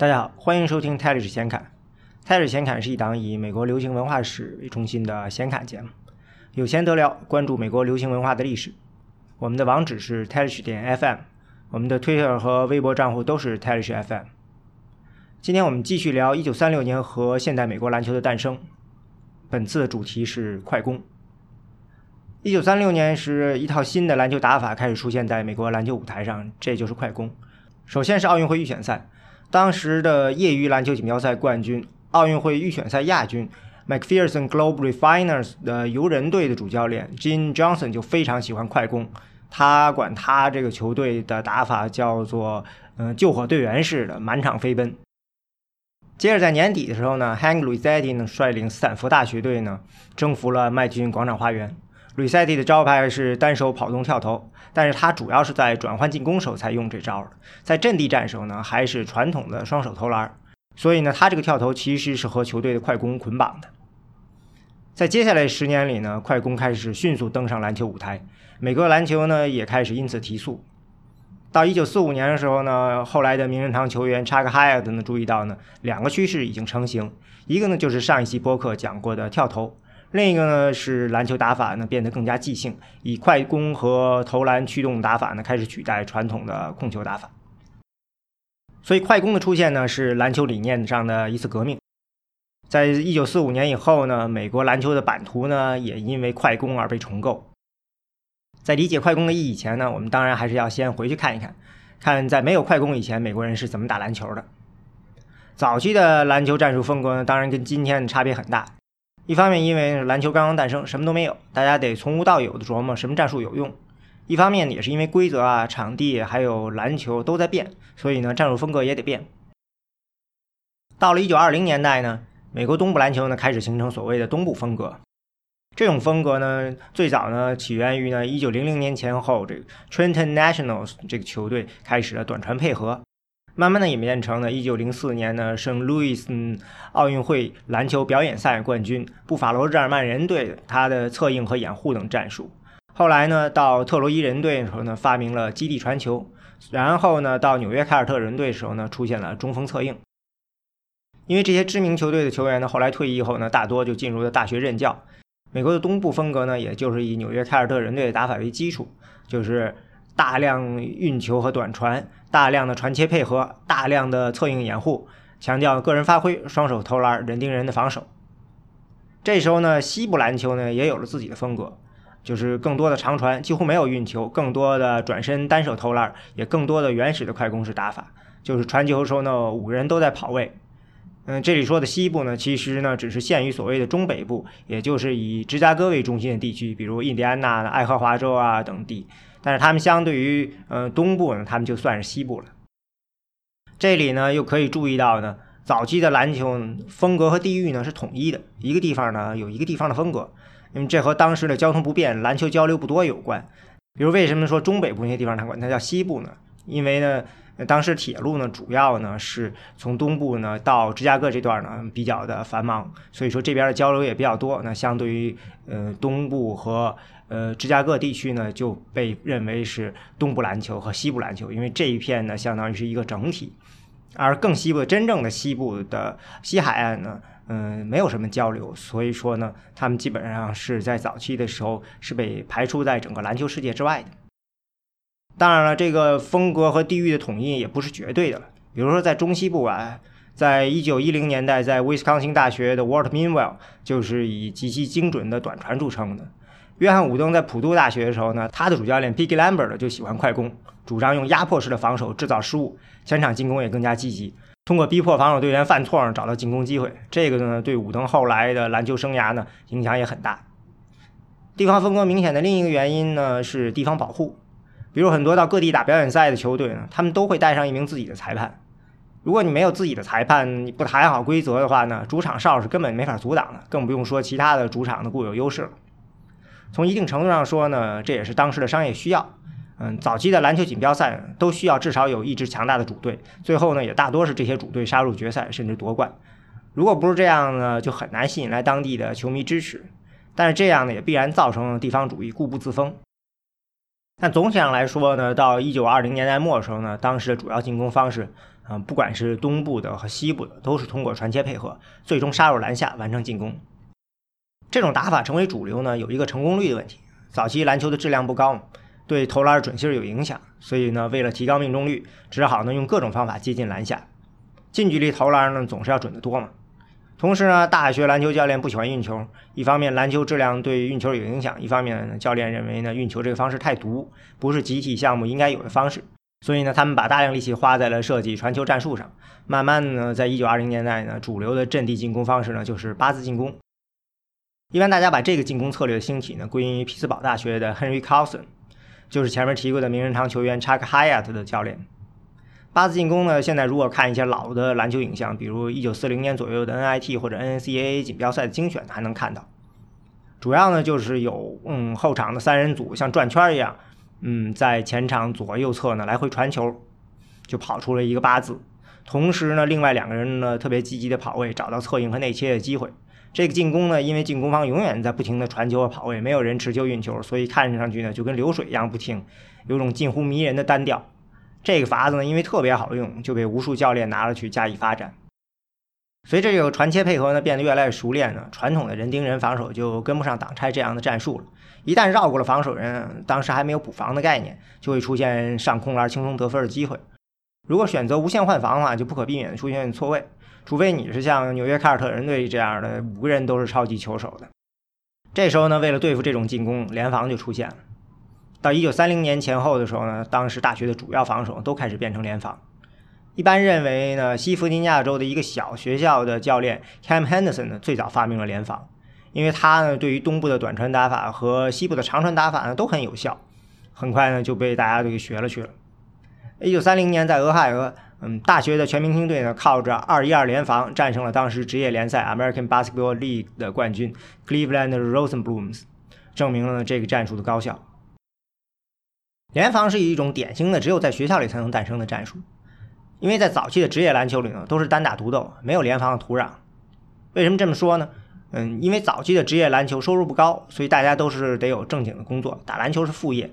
大家好，欢迎收听泰历史显侃。泰历史显侃是一档以美国流行文化史为中心的显侃节目，有钱得聊，关注美国流行文化的历史。我们的网址是泰历史点 FM，我们的推特和微博账户都是泰历史 FM。今天我们继续聊1936年和现代美国篮球的诞生。本次的主题是快攻。1936年时，一套新的篮球打法开始出现在美国篮球舞台上，这就是快攻。首先是奥运会预选赛，当时的业余篮球锦标赛冠军、奥运会预选赛亚军 McPherson Globe Refiners 的游人队的主教练 Jim Johnson 就非常喜欢快攻，他管他这个球队的打法叫做“嗯救火队员式的满场飞奔”。接着在年底的时候呢，Hank Luisetti 呢率领斯坦福大学队呢征服了麦迪逊广场花园。Luisetti 的招牌是单手跑动跳投，但是他主要是在转换进攻时候才用这招的，在阵地战时候呢还是传统的双手投篮。所以呢，他这个跳投其实是和球队的快攻捆绑的。在接下来十年里呢，快攻开始迅速登上篮球舞台，美国篮球呢也开始因此提速。到一九四五年的时候呢，后来的名人堂球员查克·海 t 呢注意到呢，两个趋势已经成型，一个呢就是上一期播客讲过的跳投，另一个呢是篮球打法呢变得更加即兴，以快攻和投篮驱动打法呢开始取代传统的控球打法。所以快攻的出现呢是篮球理念上的一次革命。在一九四五年以后呢，美国篮球的版图呢也因为快攻而被重构。在理解快攻的意义前呢，我们当然还是要先回去看一看，看在没有快攻以前，美国人是怎么打篮球的。早期的篮球战术风格呢，当然跟今天的差别很大。一方面，因为篮球刚刚诞生，什么都没有，大家得从无到有的琢磨什么战术有用；一方面也是因为规则啊、场地还有篮球都在变，所以呢，战术风格也得变。到了一九二零年代呢，美国东部篮球呢开始形成所谓的东部风格。这种风格呢，最早呢起源于呢一九零零年前后，这个 Trenton Nationals 这个球队开始了短传配合，慢慢的演变成了一九零四年呢圣路易斯奥运会篮球表演赛冠军布法罗日耳曼人队他的策应和掩护等战术。后来呢，到特洛伊人队的时候呢，发明了基地传球，然后呢，到纽约凯尔特人队的时候呢，出现了中锋策应。因为这些知名球队的球员呢，后来退役后呢，大多就进入了大学任教。美国的东部风格呢，也就是以纽约凯尔特人队的打法为基础，就是大量运球和短传，大量的传切配合，大量的策应掩护，强调个人发挥，双手投篮，人盯人的防守。这时候呢，西部篮球呢也有了自己的风格，就是更多的长传，几乎没有运球，更多的转身单手投篮，也更多的原始的快攻式打法，就是传球的时候呢，五个人都在跑位。嗯，这里说的西部呢，其实呢只是限于所谓的中北部，也就是以芝加哥为中心的地区，比如印第安纳、爱荷华州啊等地。但是他们相对于呃东部呢，他们就算是西部了。这里呢又可以注意到呢，早期的篮球风格和地域呢是统一的，一个地方呢有一个地方的风格，因为这和当时的交通不便、篮球交流不多有关。比如为什么说中北部那些地方它管它叫西部呢？因为呢。当时铁路呢，主要呢是从东部呢到芝加哥这段呢比较的繁忙，所以说这边的交流也比较多。那相对于呃东部和呃芝加哥地区呢，就被认为是东部篮球和西部篮球，因为这一片呢相当于是一个整体。而更西部真正的西部的西海岸呢，嗯，没有什么交流，所以说呢，他们基本上是在早期的时候是被排除在整个篮球世界之外的。当然了，这个风格和地域的统一也不是绝对的。比如说，在中西部啊，在一九一零年代，在威斯康星大学的 Walt Minwell 就是以极其精准的短传著称的。约翰伍登在普渡大学的时候呢，他的主教练 Piggy Lambert 就喜欢快攻，主张用压迫式的防守制造失误，前场进攻也更加积极，通过逼迫防守队员犯错呢找到进攻机会。这个呢，对伍登后来的篮球生涯呢影响也很大。地方风格明显的另一个原因呢是地方保护。比如很多到各地打表演赛的球队呢，他们都会带上一名自己的裁判。如果你没有自己的裁判，你不谈好规则的话呢，主场哨是根本没法阻挡的，更不用说其他的主场的固有优势了。从一定程度上说呢，这也是当时的商业需要。嗯，早期的篮球锦标赛都需要至少有一支强大的主队，最后呢也大多是这些主队杀入决赛甚至夺冠。如果不是这样呢，就很难吸引来当地的球迷支持。但是这样呢，也必然造成了地方主义固步自封。但总体上来说呢，到一九二零年代末的时候呢，当时的主要进攻方式，嗯，不管是东部的和西部的，都是通过传切配合，最终杀入篮下完成进攻。这种打法成为主流呢，有一个成功率的问题。早期篮球的质量不高，对投篮准心有影响，所以呢，为了提高命中率，只好呢用各种方法接近篮下。近距离投篮呢，总是要准得多嘛。同时呢，大学篮球教练不喜欢运球，一方面篮球质量对运球有影响，一方面呢，教练认为呢运球这个方式太毒，不是集体项目应该有的方式。所以呢，他们把大量力气花在了设计传球战术上。慢慢呢，在一九二零年代呢，主流的阵地进攻方式呢，就是八字进攻。一般大家把这个进攻策略的兴起呢，归因于匹兹堡大学的 Henry Carlson，就是前面提过的名人堂球员 Chuck Hyatt 的教练。八字进攻呢，现在如果看一些老的篮球影像，比如一九四零年左右的 NIT 或者 NCAA 锦标赛的精选，还能看到。主要呢就是有嗯后场的三人组像转圈一样，嗯在前场左右侧呢来回传球，就跑出了一个八字。同时呢，另外两个人呢特别积极的跑位，找到侧应和内切的机会。这个进攻呢，因为进攻方永远在不停的传球和跑位，没有人持球运球，所以看上去呢就跟流水一样不停，有种近乎迷人的单调。这个法子呢，因为特别好用，就被无数教练拿了去加以发展。随着这个传切配合呢变得越来越熟练呢，传统的人盯人防守就跟不上挡拆这样的战术了。一旦绕过了防守人，当时还没有补防的概念，就会出现上空篮轻松得分的机会。如果选择无限换防的话，就不可避免的出现错位。除非你是像纽约凯尔特人队这样的五个人都是超级球手的，这时候呢，为了对付这种进攻，联防就出现了。到一九三零年前后的时候呢，当时大学的主要防守都开始变成联防。一般认为呢，西弗吉尼亚州的一个小学校的教练 Cam Henderson 呢，最早发明了联防，因为他呢对于东部的短传打法和西部的长传打法呢都很有效，很快呢就被大家都给学了去了。一九三零年在俄亥俄。嗯，大学的全明星队呢，靠着二一二联防战胜了当时职业联赛 American Basketball League 的冠军 Cleveland Rosenblums，证明了这个战术的高效。联防是一种典型的只有在学校里才能诞生的战术，因为在早期的职业篮球里呢，都是单打独斗，没有联防的土壤。为什么这么说呢？嗯，因为早期的职业篮球收入不高，所以大家都是得有正经的工作，打篮球是副业，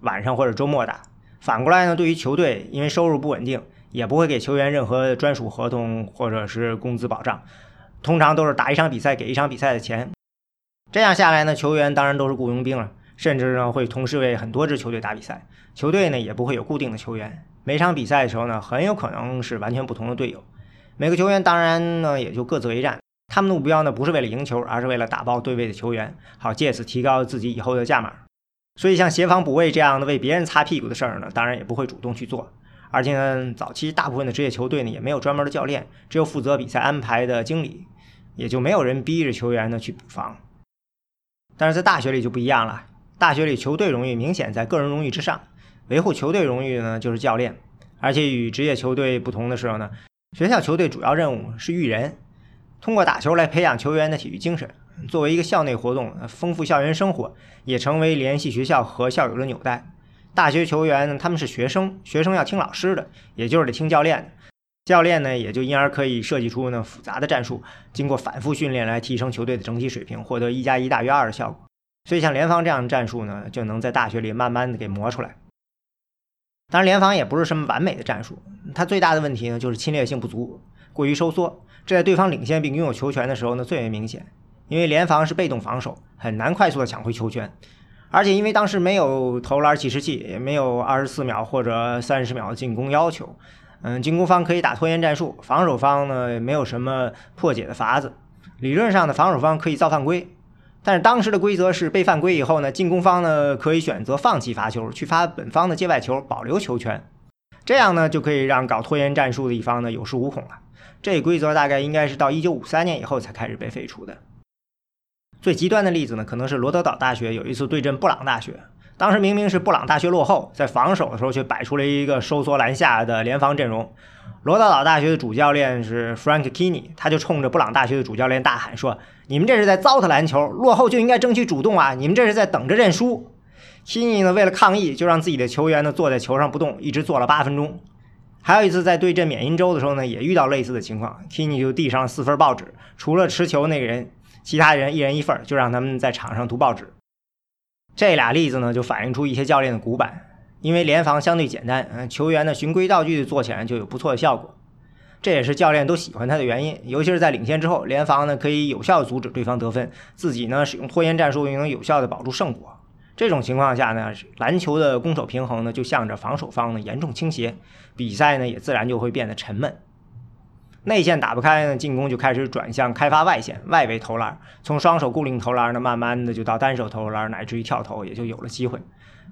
晚上或者周末打。反过来呢，对于球队，因为收入不稳定。也不会给球员任何专属合同或者是工资保障，通常都是打一场比赛给一场比赛的钱。这样下来呢，球员当然都是雇佣兵了，甚至呢会同时为很多支球队打比赛。球队呢也不会有固定的球员，每场比赛的时候呢很有可能是完全不同的队友。每个球员当然呢也就各自为战，他们的目标呢不是为了赢球，而是为了打爆对位的球员，好借此提高自己以后的价码。所以像协防补位这样的为别人擦屁股的事儿呢，当然也不会主动去做。而且呢，早期大部分的职业球队呢也没有专门的教练，只有负责比赛安排的经理，也就没有人逼着球员呢去补防。但是在大学里就不一样了，大学里球队荣誉明显在个人荣誉之上，维护球队荣誉呢就是教练。而且与职业球队不同的时候呢，学校球队主要任务是育人，通过打球来培养球员的体育精神，作为一个校内活动，丰富校园生活，也成为联系学校和校友的纽带。大学球员呢，他们是学生，学生要听老师的，也就是得听教练的。教练呢，也就因而可以设计出呢复杂的战术，经过反复训练来提升球队的整体水平，获得一加一大于二的效果。所以像联防这样的战术呢，就能在大学里慢慢的给磨出来。当然，联防也不是什么完美的战术，它最大的问题呢就是侵略性不足，过于收缩。这在对方领先并拥有球权的时候呢最为明显，因为联防是被动防守，很难快速的抢回球权。而且因为当时没有投篮计时器，也没有二十四秒或者三十秒进攻要求，嗯，进攻方可以打拖延战术，防守方呢也没有什么破解的法子。理论上的，防守方可以造犯规，但是当时的规则是被犯规以后呢，进攻方呢可以选择放弃罚球，去发本方的界外球，保留球权。这样呢就可以让搞拖延战术的一方呢有恃无恐了。这规则大概应该是到一九五三年以后才开始被废除的。最极端的例子呢，可能是罗德岛大学有一次对阵布朗大学，当时明明是布朗大学落后，在防守的时候却摆出了一个收缩篮下的联防阵容。罗德岛大学的主教练是 Frank Kinney，他就冲着布朗大学的主教练大喊说：“你们这是在糟蹋篮球，落后就应该争取主动啊！你们这是在等着认输。”Kinney 呢，为了抗议，就让自己的球员呢坐在球上不动，一直坐了八分钟。还有一次在对阵缅因州的时候呢，也遇到类似的情况，Kinney 就递上了四份报纸，除了持球那个人。其他人一人一份就让他们在场上读报纸。这俩例子呢，就反映出一些教练的古板，因为联防相对简单，嗯，球员呢循规蹈矩做起来就有不错的效果。这也是教练都喜欢他的原因。尤其是在领先之后，联防呢可以有效阻止对方得分，自己呢使用拖延战术又能有效的保住胜果。这种情况下呢，篮球的攻守平衡呢就向着防守方呢严重倾斜，比赛呢也自然就会变得沉闷。内线打不开呢，进攻就开始转向开发外线、外围投篮，从双手固定投篮呢，慢慢的就到单手投篮，乃至于跳投，也就有了机会。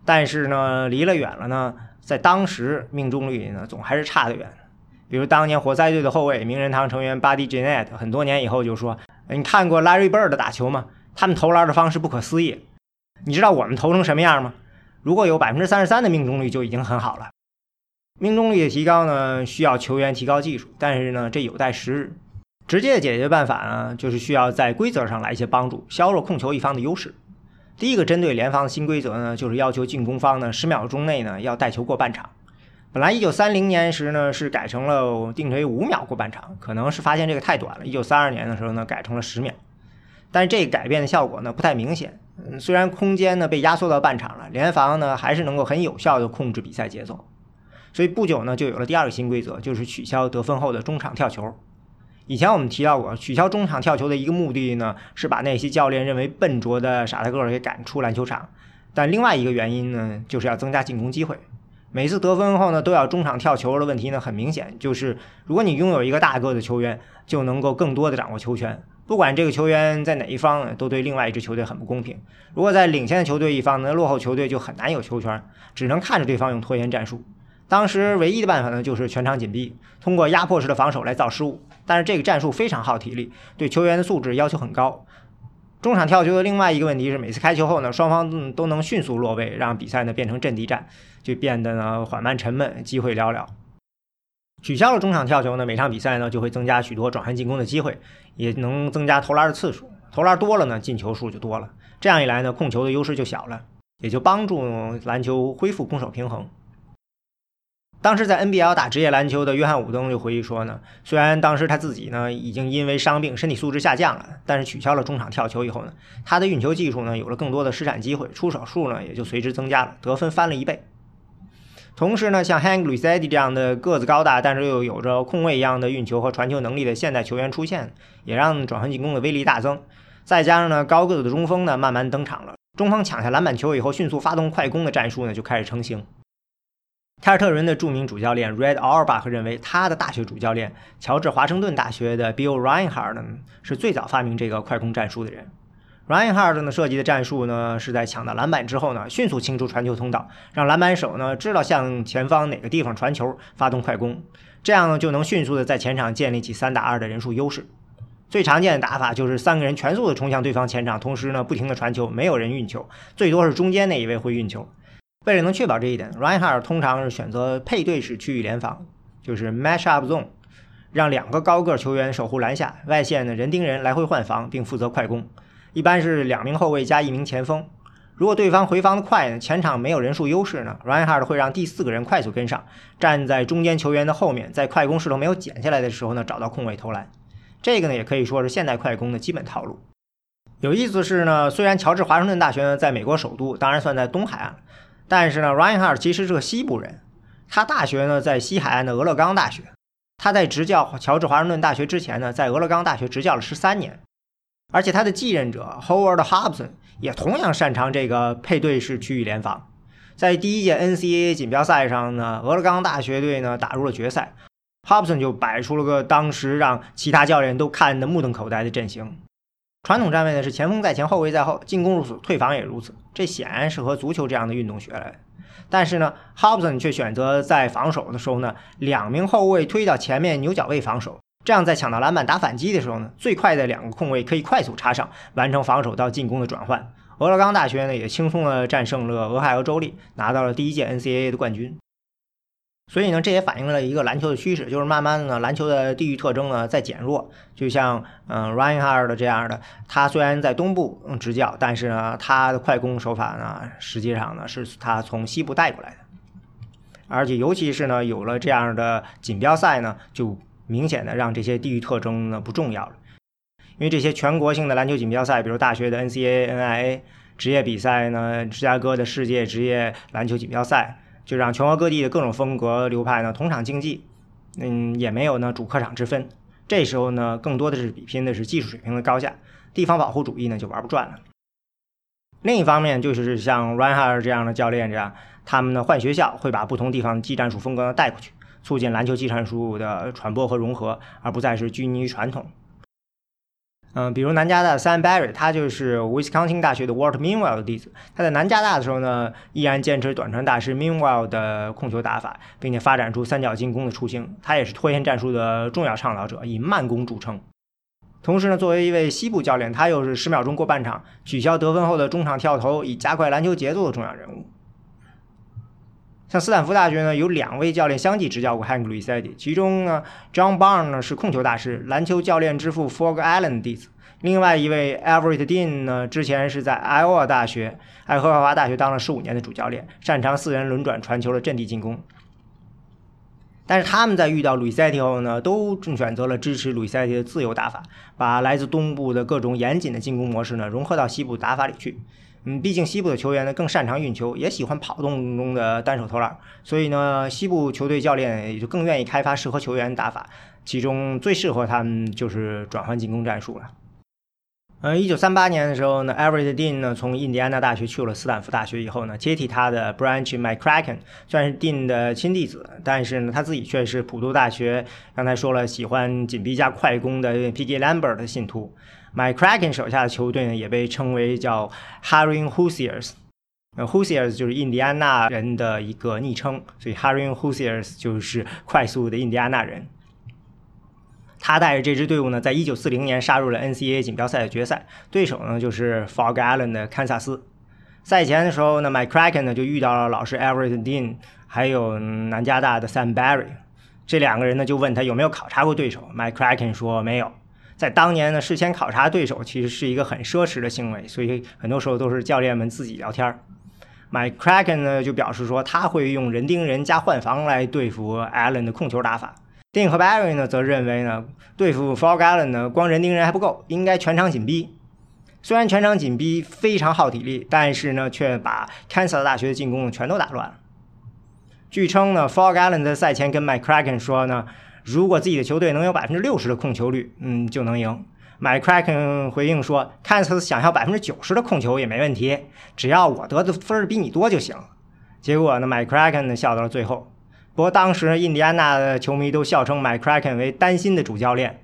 但是呢，离了远了呢，在当时命中率呢总还是差得远。比如当年活塞队的后卫名人堂成员 Buddy j e n e t t 很多年以后就说：“你看过 Larry Bird 打球吗？他们投篮的方式不可思议。”你知道我们投成什么样吗？如果有百分之三十三的命中率就已经很好了。命中率的提高呢，需要球员提高技术，但是呢，这有待时日。直接的解决办法呢，就是需要在规则上来一些帮助，削弱控球一方的优势。第一个针对联防的新规则呢，就是要求进攻方呢十秒钟内呢要带球过半场。本来一九三零年时呢是改成了定为五秒过半场，可能是发现这个太短了。一九三二年的时候呢改成了十秒，但是这改变的效果呢不太明显。嗯，虽然空间呢被压缩到半场了，联防呢还是能够很有效的控制比赛节奏。所以不久呢就有了第二个新规则，就是取消得分后的中场跳球。以前我们提到过，取消中场跳球的一个目的呢是把那些教练认为笨拙的傻大个儿给赶出篮球场，但另外一个原因呢就是要增加进攻机会。每次得分后呢都要中场跳球的问题呢很明显，就是如果你拥有一个大个的球员，就能够更多的掌握球权。不管这个球员在哪一方，都对另外一支球队很不公平。如果在领先的球队一方呢，落后球队就很难有球权，只能看着对方用拖延战术。当时唯一的办法呢，就是全场紧逼，通过压迫式的防守来造失误。但是这个战术非常耗体力，对球员的素质要求很高。中场跳球的另外一个问题是，每次开球后呢，双方都能迅速落位，让比赛呢变成阵地战，就变得呢缓慢沉闷，机会寥寥。取消了中场跳球呢，每场比赛呢就会增加许多转换进攻的机会，也能增加投篮的次数。投篮多了呢，进球数就多了。这样一来呢，控球的优势就小了，也就帮助篮球恢复攻守平衡。当时在 NBL 打职业篮球的约翰伍登就回忆说呢，虽然当时他自己呢已经因为伤病身体素质下降了，但是取消了中场跳球以后呢，他的运球技术呢有了更多的施展机会，出手数呢也就随之增加了，得分翻了一倍。同时呢，像 Hank luss 这样的个子高大，但是又有着控卫一样的运球和传球能力的现代球员出现，也让转换进攻的威力大增。再加上呢，高个子的中锋呢慢慢登场了，中锋抢下篮板球以后，迅速发动快攻的战术呢就开始成型。凯尔特人的著名主教练 Red Auerbach 认为，他的大学主教练乔治华盛顿大学的 Bill Reinhardt 是最早发明这个快攻战术的人。Reinhardt 呢设计的战术呢，是在抢到篮板之后呢，迅速清出传球通道，让篮板手呢知道向前方哪个地方传球，发动快攻，这样呢就能迅速的在前场建立起三打二的人数优势。最常见的打法就是三个人全速的冲向对方前场，同时呢不停的传球，没有人运球，最多是中间那一位会运球。为了能确保这一点 r e i n h a r d 通常是选择配对式区域联防，就是 match up zone，让两个高个球员守护篮下，外线呢人盯人来回换防，并负责快攻。一般是两名后卫加一名前锋。如果对方回防的快呢，前场没有人数优势呢 r e i n h a r d 会让第四个人快速跟上，站在中间球员的后面，在快攻势头没有减下来的时候呢，找到空位投篮。这个呢，也可以说是现代快攻的基本套路。有意思是呢，虽然乔治华盛顿大学呢在美国首都，当然算在东海岸，但是呢，Reinhardt 其实是个西部人。他大学呢在西海岸的俄勒冈大学。他在执教乔治华盛顿大学之前呢，在俄勒冈大学执教了十三年。而且他的继任者 Howard Hobson 也同样擅长这个配对式区域联防。在第一届 NCAA 锦标赛上呢，俄勒冈大学队呢打入了决赛，Hobson 就摆出了个当时让其他教练都看得目瞪口呆的阵型。传统站位呢是前锋在前，后卫在后，进攻如此，退防也如此。这显然是和足球这样的运动学来的。但是呢，Hobson 却选择在防守的时候呢，两名后卫推到前面牛角位防守。这样，在抢到篮板打反击的时候呢，最快的两个空位可以快速插上，完成防守到进攻的转换。俄勒冈大学呢，也轻松的战胜了俄亥俄州立，拿到了第一届 NCAA 的冠军。所以呢，这也反映了一个篮球的趋势，就是慢慢的呢，篮球的地域特征呢在减弱。就像嗯 r y a n h a r d 这样的，他虽然在东部执教，但是呢，他的快攻手法呢，实际上呢是他从西部带过来的。而且，尤其是呢，有了这样的锦标赛呢，就明显的让这些地域特征呢不重要了，因为这些全国性的篮球锦标赛，比如大学的 NCAA、NIA 职业比赛呢，芝加哥的世界职业篮球锦标赛，就让全国各地的各种风格流派呢同场竞技，嗯，也没有呢主客场之分。这时候呢，更多的是比拼的是技术水平的高下，地方保护主义呢就玩不转了。另一方面，就是像 Reinhard 这样的教练这样，他们呢换学校，会把不同地方的技战术风格带过去，促进篮球技战术的传播和融合，而不再是拘泥于传统。嗯，比如南加大的 Sam Barry，他就是 Wisconsin 大学的 Walt Meanwell 的弟子。他在南加大的时候呢，依然坚持短传大师 Meanwell 的控球打法，并且发展出三角进攻的雏形。他也是拖延战术的重要倡导者，以慢攻著称。同时呢，作为一位西部教练，他又是十秒钟过半场、取消得分后的中场跳投，以加快篮球节奏的重要人物。像斯坦福大学呢，有两位教练相继执教过 Hank lusit 其中呢，John Barn 呢是控球大师，篮球教练之父 Fog Allen 的弟子；另外一位 Everett Dean 呢，之前是在爱奥瓦大学、爱荷华大学当了十五年的主教练，擅长四人轮转传球的阵地进攻。但是他们在遇到 lusit 后呢，都选择了支持 lusit 的自由打法，把来自东部的各种严谨的进攻模式呢融合到西部打法里去。嗯，毕竟西部的球员呢更擅长运球，也喜欢跑动中的单手投篮，所以呢，西部球队教练也就更愿意开发适合球员打法，其中最适合他们就是转换进攻战术了。呃，一九三八年的时候呢，Everett Dean 呢从印第安纳大学去了斯坦福大学以后呢，接替他的 Branch McCracken 算是 Dean 的亲弟子，但是呢，他自己却是普渡大学刚才说了喜欢紧逼加快攻的 P.G. Lambert 的信徒。McCracken 手下的球队呢，也被称为叫 Harry Hoosiers，那，Hoosiers 就是印第安纳人的一个昵称，所以 Harry Hoosiers 就是快速的印第安纳人。他带着这支队伍呢，在一九四零年杀入了 NCAA 锦标赛的决赛，对手呢就是 Fog Allen 的堪萨斯。赛前的时候呢，McCracken 呢就遇到了老师 Everett Dean，还有南加大的 Sam Barry，这两个人呢就问他有没有考察过对手，McCracken 说没有。在当年呢，事先考察对手其实是一个很奢侈的行为，所以很多时候都是教练们自己聊天儿。Mike Kraken 呢就表示说，他会用人盯人加换防来对付 Allen 的控球打法。Dean 和 Barry 呢则认为呢，对付 Fog Allen 呢，光人盯人还不够，应该全场紧逼。虽然全场紧逼非常耗体力，但是呢，却把 Kansas 大学的进攻全都打乱了。据称呢，Fog Allen 在赛前跟 Mike Kraken 说呢。如果自己的球队能有百分之六十的控球率，嗯，就能赢。McCracken 回应说：“看似想要百分之九十的控球也没问题，只要我得的分比你多就行。”结果呢，McCracken 笑到了最后。不过当时印第安纳的球迷都笑称 McCracken 为担心的主教练，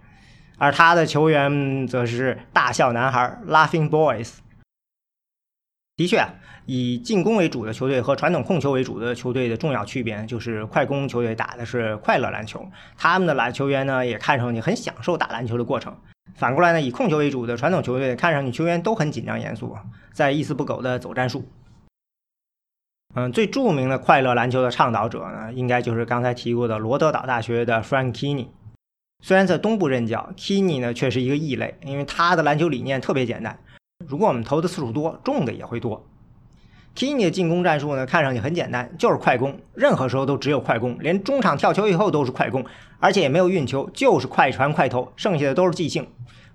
而他的球员则是大笑男孩 （Laughing Boys）。的确。以进攻为主的球队和传统控球为主的球队的重要区别，就是快攻球队打的是快乐篮球，他们的篮球员呢也看上去很享受打篮球的过程。反过来呢，以控球为主的传统球队看上去球员都很紧张严肃，在一丝不苟的走战术。嗯，最著名的快乐篮球的倡导者呢，应该就是刚才提过的罗德岛大学的 Frank Kinney。虽然在东部任教，Kinney 呢却是一个异类，因为他的篮球理念特别简单：如果我们投的次数多，中的也会多。Kini 的进攻战术呢，看上去很简单，就是快攻，任何时候都只有快攻，连中场跳球以后都是快攻，而且也没有运球，就是快传快投，剩下的都是即兴，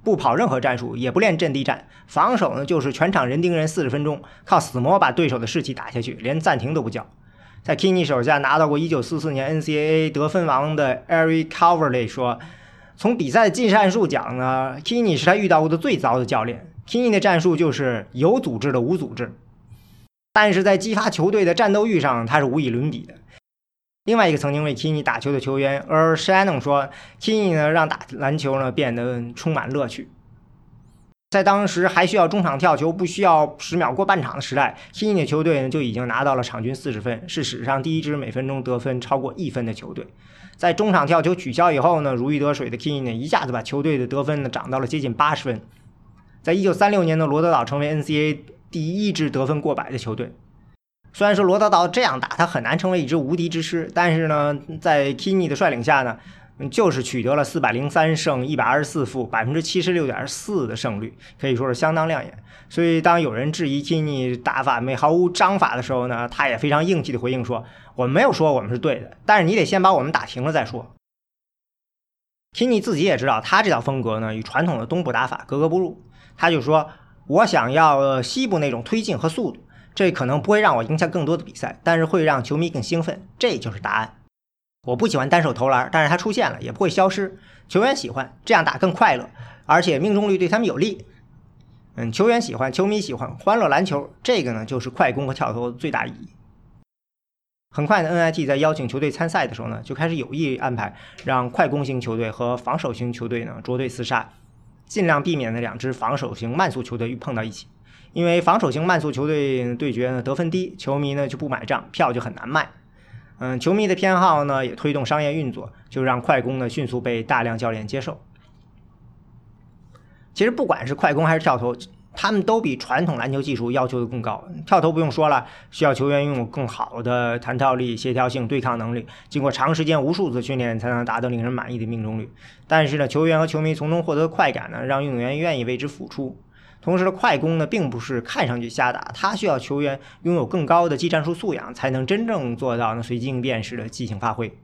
不跑任何战术，也不练阵地战，防守呢就是全场人盯人四十分钟，靠死磨把对手的士气打下去，连暂停都不叫。在 Kini 手下拿到过1944年 NCAA 得分王的 Eric Coverley 说，从比赛的技战术讲呢，Kini 是他遇到过的最糟的教练。Kini 的战术就是有组织的无组织。但是在激发球队的战斗欲上，他是无以伦比的。另外一个曾经为 Kini 打球的球员 Earl Shannon 说：“Kini 呢，让打篮球呢变得充满乐趣。在当时还需要中场跳球，不需要十秒过半场的时代，Kini 的球队呢就已经拿到了场均四十分，是史上第一支每分钟得分超过一分的球队。在中场跳球取消以后呢，如鱼得水的 Kini 呢一下子把球队的得分呢涨到了接近八十分。在一九三六年的罗德岛成为 NCAA。第一支得分过百的球队，虽然说罗德岛这样打，他很难成为一支无敌之师，但是呢，在 Kini 的率领下呢，就是取得了四百零三胜一百二十四负，百分之七十六点四的胜率，可以说是相当亮眼。所以，当有人质疑 Kini 打法没毫无章法的时候呢，他也非常硬气的回应说：“我们没有说我们是对的，但是你得先把我们打停了再说。”Kini 自己也知道，他这套风格呢，与传统的东部打法格格不入，他就说。我想要西部那种推进和速度，这可能不会让我赢下更多的比赛，但是会让球迷更兴奋，这就是答案。我不喜欢单手投篮，但是它出现了也不会消失。球员喜欢这样打更快乐，而且命中率对他们有利。嗯，球员喜欢，球迷喜欢，欢乐篮球，这个呢就是快攻和跳投的最大意义。很快呢，NIT 在邀请球队参赛的时候呢，就开始有意安排让快攻型球队和防守型球队呢捉对厮杀，尽量避免呢两支防守型慢速球队碰到一起。因为防守型慢速球队对决呢得分低，球迷呢就不买账，票就很难卖。嗯，球迷的偏好呢也推动商业运作，就让快攻呢迅速被大量教练接受。其实不管是快攻还是跳投，他们都比传统篮球技术要求的更高。跳投不用说了，需要球员拥有更好的弹跳力、协调性、对抗能力，经过长时间无数次训练才能达到令人满意的命中率。但是呢，球员和球迷从中获得快感呢，让运动员愿意为之付出。同时，快攻呢并不是看上去瞎打，它需要球员拥有更高的技战术素养，才能真正做到呢随机应变式的即兴发挥。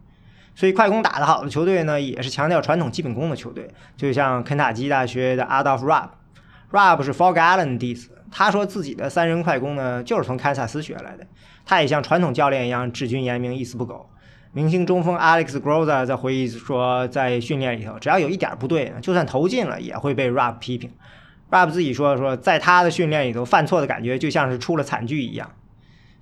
所以，快攻打得好的球队呢，也是强调传统基本功的球队。就像肯塔基大学的 Adolph Rob 是 Fog Allen 弟子，他说自己的三人快攻呢就是从堪萨斯学来的。他也像传统教练一样治军严明，一丝不苟。明星中锋 Alex Groza 在回忆说，在训练里头，只要有一点不对，就算投进了，也会被 Rob 批评。Rob 自己说说，在他的训练里头，犯错的感觉就像是出了惨剧一样。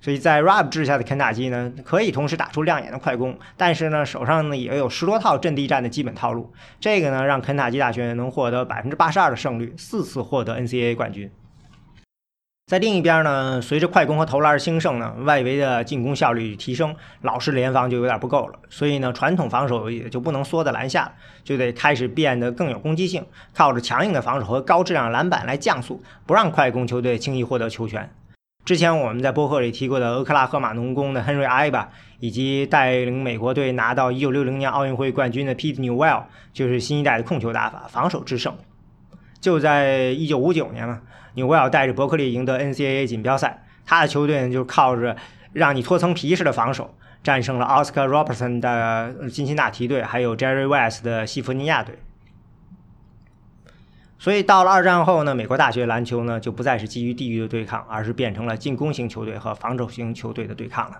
所以在 Rap 治下的肯塔基呢，可以同时打出亮眼的快攻，但是呢，手上呢也有十多套阵地战的基本套路。这个呢，让肯塔基大学能获得百分之八十二的胜率，四次获得 NCAA 冠军。在另一边呢，随着快攻和投篮兴盛呢，外围的进攻效率提升，老式联防就有点不够了。所以呢，传统防守也就不能缩在篮下了，就得开始变得更有攻击性，靠着强硬的防守和高质量篮板来降速，不让快攻球队轻易获得球权。之前我们在播客里提过的俄克拉荷马农工的 Henry Iba，，以及带领美国队拿到1960年奥运会冠军的 Pete Newell，就是新一代的控球打法，防守制胜。就在1959年嘛。纽维尔带着伯克利赢得 NCAA 锦标赛，他的球队呢就靠着让你脱层皮式的防守，战胜了 Oscar Robertson 的辛辛那提队，还有 Jerry West 的西弗尼亚队。所以到了二战后呢，美国大学篮球呢就不再是基于地域的对抗，而是变成了进攻型球队和防守型球队的对抗了。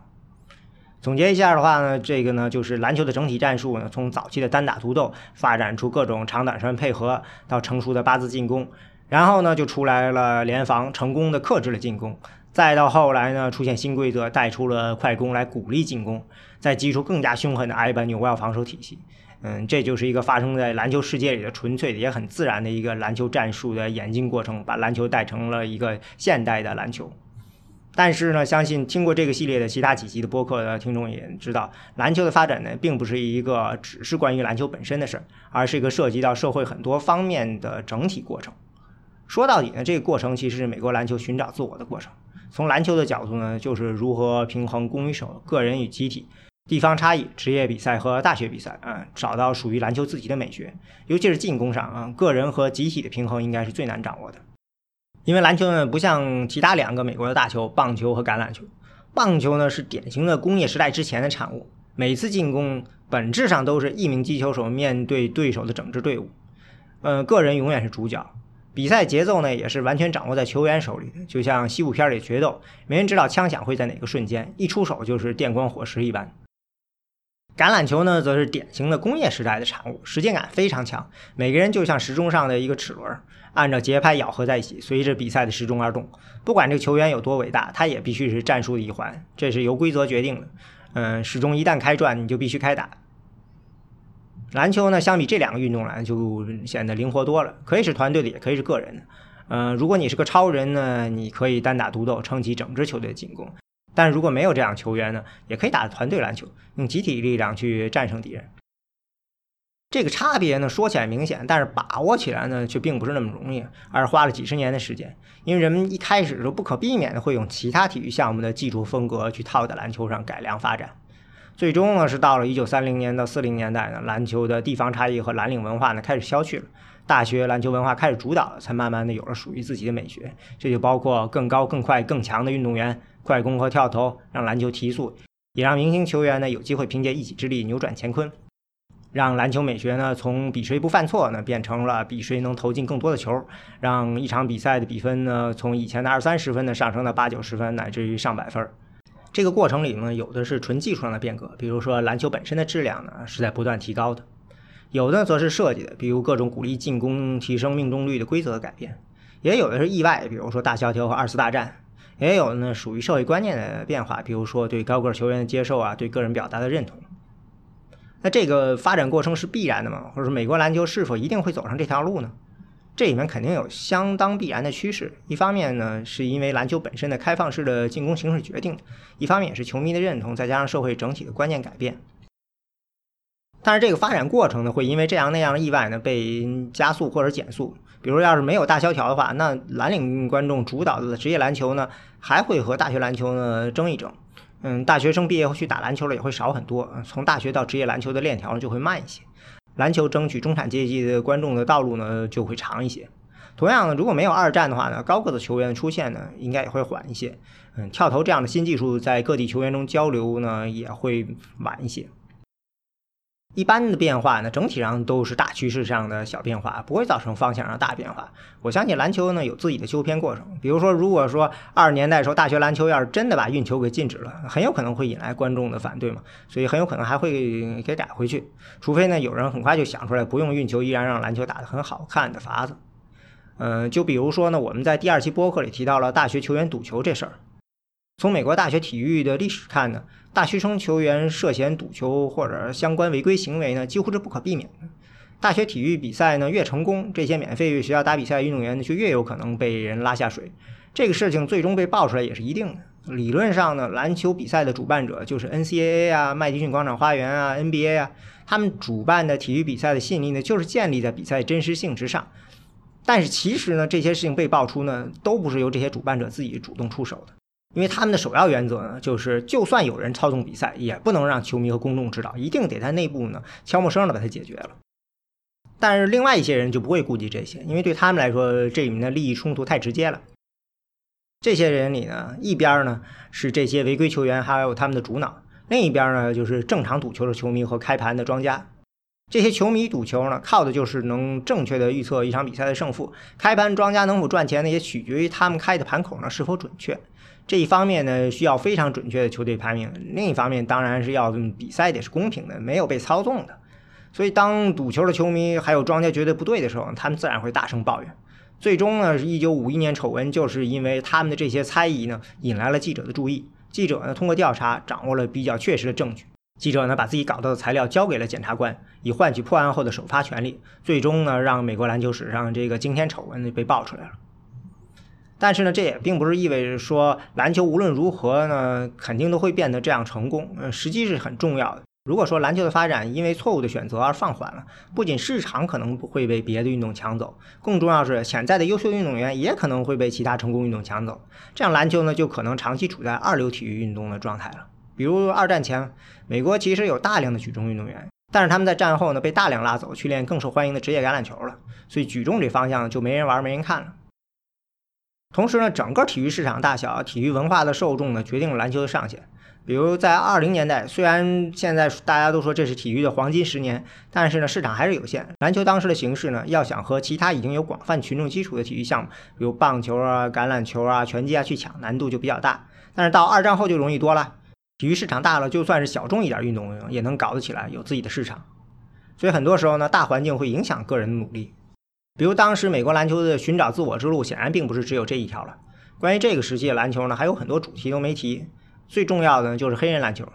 总结一下的话呢，这个呢就是篮球的整体战术呢，从早期的单打独斗发展出各种长短传配合，到成熟的八字进攻。然后呢，就出来了联防，成功的克制了进攻。再到后来呢，出现新规则，带出了快攻来鼓励进攻，再基础更加凶狠的埃班纽维尔防守体系。嗯，这就是一个发生在篮球世界里的纯粹的也很自然的一个篮球战术的演进过程，把篮球带成了一个现代的篮球。但是呢，相信听过这个系列的其他几集的播客的听众也知道，篮球的发展呢，并不是一个只是关于篮球本身的事儿，而是一个涉及到社会很多方面的整体过程。说到底呢，这个过程其实是美国篮球寻找自我的过程。从篮球的角度呢，就是如何平衡攻与守、个人与集体、地方差异、职业比赛和大学比赛嗯，找到属于篮球自己的美学。尤其是进攻上啊，个人和集体的平衡应该是最难掌握的。因为篮球呢，不像其他两个美国的大球——棒球和橄榄球。棒球呢是典型的工业时代之前的产物，每次进攻本质上都是一名击球手面对对手的整支队伍，呃，个人永远是主角。比赛节奏呢，也是完全掌握在球员手里的，就像西部片里的决斗，没人知道枪响会在哪个瞬间，一出手就是电光火石一般。橄榄球呢，则是典型的工业时代的产物，时间感非常强，每个人就像时钟上的一个齿轮，按照节拍咬合在一起，随着比赛的时钟而动。不管这个球员有多伟大，他也必须是战术的一环，这是由规则决定的。嗯，时钟一旦开转，你就必须开打。篮球呢，相比这两个运动来，就显得灵活多了，可以是团队的，也可以是个人的。嗯，如果你是个超人呢，你可以单打独斗，撑起整支球队的进攻；但如果没有这样球员呢，也可以打团队篮球，用集体力量去战胜敌人。这个差别呢，说起来明显，但是把握起来呢，却并不是那么容易，而花了几十年的时间。因为人们一开始就不可避免的会用其他体育项目的技术风格去套在篮球上改良发展。最终呢，是到了一九三零年到四零年代呢，篮球的地方差异和蓝领文化呢开始消去了，大学篮球文化开始主导，才慢慢的有了属于自己的美学。这就包括更高、更快、更强的运动员，快攻和跳投，让篮球提速，也让明星球员呢有机会凭借一己之力扭转乾坤，让篮球美学呢从比谁不犯错呢变成了比谁能投进更多的球，让一场比赛的比分呢从以前的二三十分呢上升到八九十分，乃至于上百分。这个过程里呢，有的是纯技术上的变革，比如说篮球本身的质量呢是在不断提高的；有的则是设计的，比如各种鼓励进攻、提升命中率的规则的改变；也有的是意外，比如说大萧条和二次大战；也有呢属于社会观念的变化，比如说对高个球员的接受啊，对个人表达的认同。那这个发展过程是必然的吗？或者说美国篮球是否一定会走上这条路呢？这里面肯定有相当必然的趋势。一方面呢，是因为篮球本身的开放式的进攻形式决定的；一方面也是球迷的认同，再加上社会整体的观念改变。但是这个发展过程呢，会因为这样那样的意外呢被加速或者减速。比如要是没有大萧条的话，那蓝领观众主导的职业篮球呢，还会和大学篮球呢争一争。嗯，大学生毕业后去打篮球了也会少很多，从大学到职业篮球的链条呢就会慢一些。篮球争取中产阶级的观众的道路呢就会长一些。同样呢，如果没有二战的话呢，高个子球员的出现呢应该也会缓一些。嗯，跳投这样的新技术在各地球员中交流呢也会晚一些。一般的变化呢，整体上都是大趋势上的小变化，不会造成方向上大变化。我相信篮球呢有自己的修偏过程。比如说，如果说二十年代的时候大学篮球要是真的把运球给禁止了，很有可能会引来观众的反对嘛，所以很有可能还会给改回去。除非呢有人很快就想出来不用运球依然让篮球打得很好看的法子。嗯，就比如说呢，我们在第二期播客里提到了大学球员赌球这事儿。从美国大学体育的历史看呢，大学生球员涉嫌赌球或者相关违规行为呢，几乎是不可避免的。大学体育比赛呢越成功，这些免费为学校打比赛的运动员呢就越有可能被人拉下水。这个事情最终被爆出来也是一定的。理论上呢，篮球比赛的主办者就是 NCAA 啊、麦迪逊广场花园啊、NBA 啊，他们主办的体育比赛的吸引力呢，就是建立在比赛真实性之上。但是其实呢，这些事情被爆出呢，都不是由这些主办者自己主动出手的。因为他们的首要原则呢，就是就算有人操纵比赛，也不能让球迷和公众知道，一定得在内部呢悄没声的把它解决了。但是另外一些人就不会顾及这些，因为对他们来说，这里面的利益冲突太直接了。这些人里呢，一边呢是这些违规球员，还有他们的主脑；另一边呢就是正常赌球的球迷和开盘的庄家。这些球迷赌球呢，靠的就是能正确的预测一场比赛的胜负。开盘庄家能否赚钱呢，也取决于他们开的盘口呢是否准确。这一方面呢，需要非常准确的球队排名；另一方面，当然是要比赛得是公平的，没有被操纵的。所以，当赌球的球迷还有庄家觉得不对的时候，他们自然会大声抱怨。最终呢，是一九五一年丑闻，就是因为他们的这些猜疑呢，引来了记者的注意。记者呢，通过调查掌握了比较确实的证据。记者呢，把自己搞到的材料交给了检察官，以换取破案后的首发权利。最终呢，让美国篮球史上这个惊天丑闻被爆出来了。但是呢，这也并不是意味着说篮球无论如何呢，肯定都会变得这样成功。嗯，实际是很重要的。如果说篮球的发展因为错误的选择而放缓了，不仅市场可能会被别的运动抢走，更重要是潜在的优秀运动员也可能会被其他成功运动抢走。这样篮球呢，就可能长期处在二流体育运动的状态了。比如二战前，美国其实有大量的举重运动员，但是他们在战后呢，被大量拉走去练更受欢迎的职业橄榄球了，所以举重这方向就没人玩、没人看了。同时呢，整个体育市场大小、体育文化的受众呢，决定了篮球的上限。比如在二零年代，虽然现在大家都说这是体育的黄金十年，但是呢，市场还是有限。篮球当时的形式呢，要想和其他已经有广泛群众基础的体育项目，比如棒球啊、橄榄球啊、拳击啊去抢，难度就比较大。但是到二战后就容易多了，体育市场大了，就算是小众一点运动也能搞得起来，有自己的市场。所以很多时候呢，大环境会影响个人的努力。比如当时美国篮球的寻找自我之路，显然并不是只有这一条了。关于这个时期的篮球呢，还有很多主题都没提。最重要的呢，就是黑人篮球。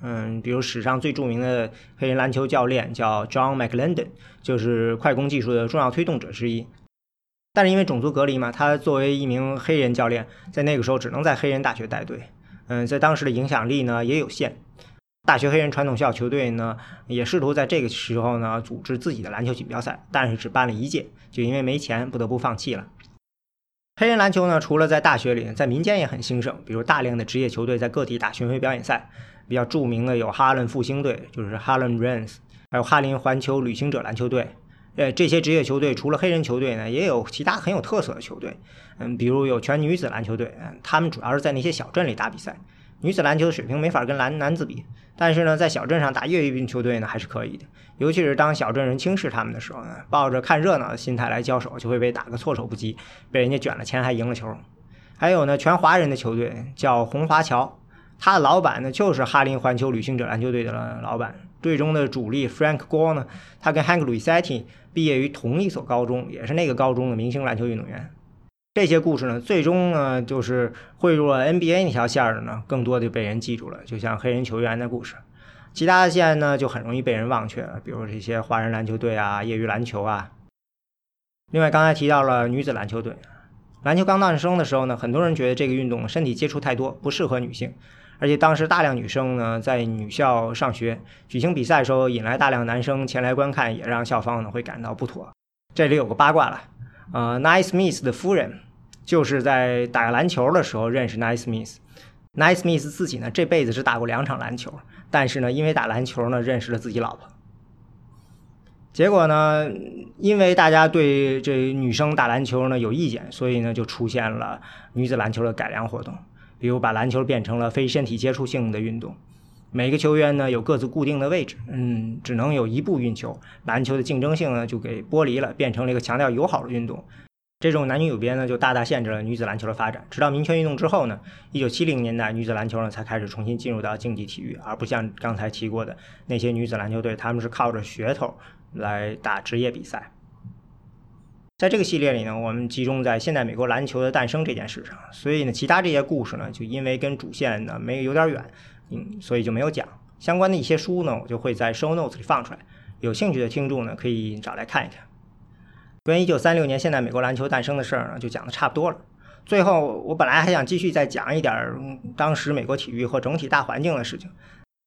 嗯，比如史上最著名的黑人篮球教练叫 John McLendon，就是快攻技术的重要推动者之一。但是因为种族隔离嘛，他作为一名黑人教练，在那个时候只能在黑人大学带队。嗯，在当时的影响力呢也有限。大学黑人传统校球队呢，也试图在这个时候呢组织自己的篮球锦标赛，但是只办了一届，就因为没钱，不得不放弃了。黑人篮球呢，除了在大学里，在民间也很兴盛，比如大量的职业球队在各地打巡回表演赛，比较著名的有哈伦复兴队，就是 Harlem Rams，还有哈林环球旅行者篮球队。呃，这些职业球队除了黑人球队呢，也有其他很有特色的球队，嗯，比如有全女子篮球队，嗯，他们主要是在那些小镇里打比赛。女子篮球的水平没法跟男男子比，但是呢，在小镇上打业余球队呢还是可以的。尤其是当小镇人轻视他们的时候呢，抱着看热闹的心态来交手，就会被打个措手不及，被人家卷了钱还赢了球。还有呢，全华人的球队叫红华侨，他的老板呢就是哈林环球旅行者篮球队的老板。队中的主力 Frank Guo 呢，他跟 Hank Luisetti 毕业于同一所高中，也是那个高中的明星篮球运动员。这些故事呢，最终呢就是汇入了 NBA 那条线的呢，更多的被人记住了，就像黑人球员的故事。其他的线呢就很容易被人忘却了，比如这些华人篮球队啊、业余篮球啊。另外，刚才提到了女子篮球队。篮球刚诞生的时候呢，很多人觉得这个运动身体接触太多，不适合女性。而且当时大量女生呢在女校上学，举行比赛的时候引来大量男生前来观看，也让校方呢会感到不妥。这里有个八卦了，呃，Nice Smith 的夫人就是在打篮球的时候认识 Nice Smith。Nice Smith 自己呢这辈子只打过两场篮球，但是呢因为打篮球呢认识了自己老婆。结果呢，因为大家对这女生打篮球呢有意见，所以呢就出现了女子篮球的改良活动，比如把篮球变成了非身体接触性的运动，每个球员呢有各自固定的位置，嗯，只能有一步运球，篮球的竞争性呢就给剥离了，变成了一个强调友好的运动。这种男女有别呢，就大大限制了女子篮球的发展。直到民权运动之后呢，一九七零年代，女子篮球呢才开始重新进入到竞技体育，而不像刚才提过的那些女子篮球队，他们是靠着噱头。来打职业比赛，在这个系列里呢，我们集中在现代美国篮球的诞生这件事上，所以呢，其他这些故事呢，就因为跟主线呢没有点远，嗯，所以就没有讲相关的一些书呢，我就会在 show notes 里放出来，有兴趣的听众呢可以找来看一看。关于1936年现代美国篮球诞生的事儿呢，就讲的差不多了。最后，我本来还想继续再讲一点当时美国体育和整体大环境的事情。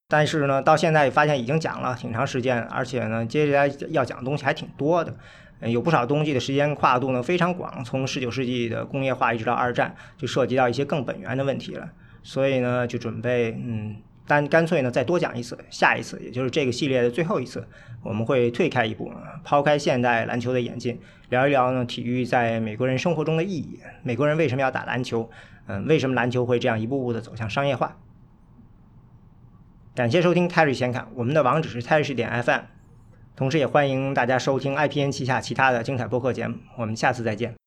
但是呢，到现在发现已经讲了挺长时间，而且呢，接下来要讲的东西还挺多的，有不少东西的时间跨度呢非常广，从十九世纪的工业化一直到二战，就涉及到一些更本源的问题了。所以呢，就准备嗯，单干脆呢再多讲一次，下一次也就是这个系列的最后一次，我们会退开一步，抛开现代篮球的演进，聊一聊呢体育在美国人生活中的意义，美国人为什么要打篮球，嗯，为什么篮球会这样一步步的走向商业化。感谢收听泰瑞先看，我们的网址是 Terry 点 FM，同时也欢迎大家收听 IPN 旗下其他的精彩播客节目。我们下次再见。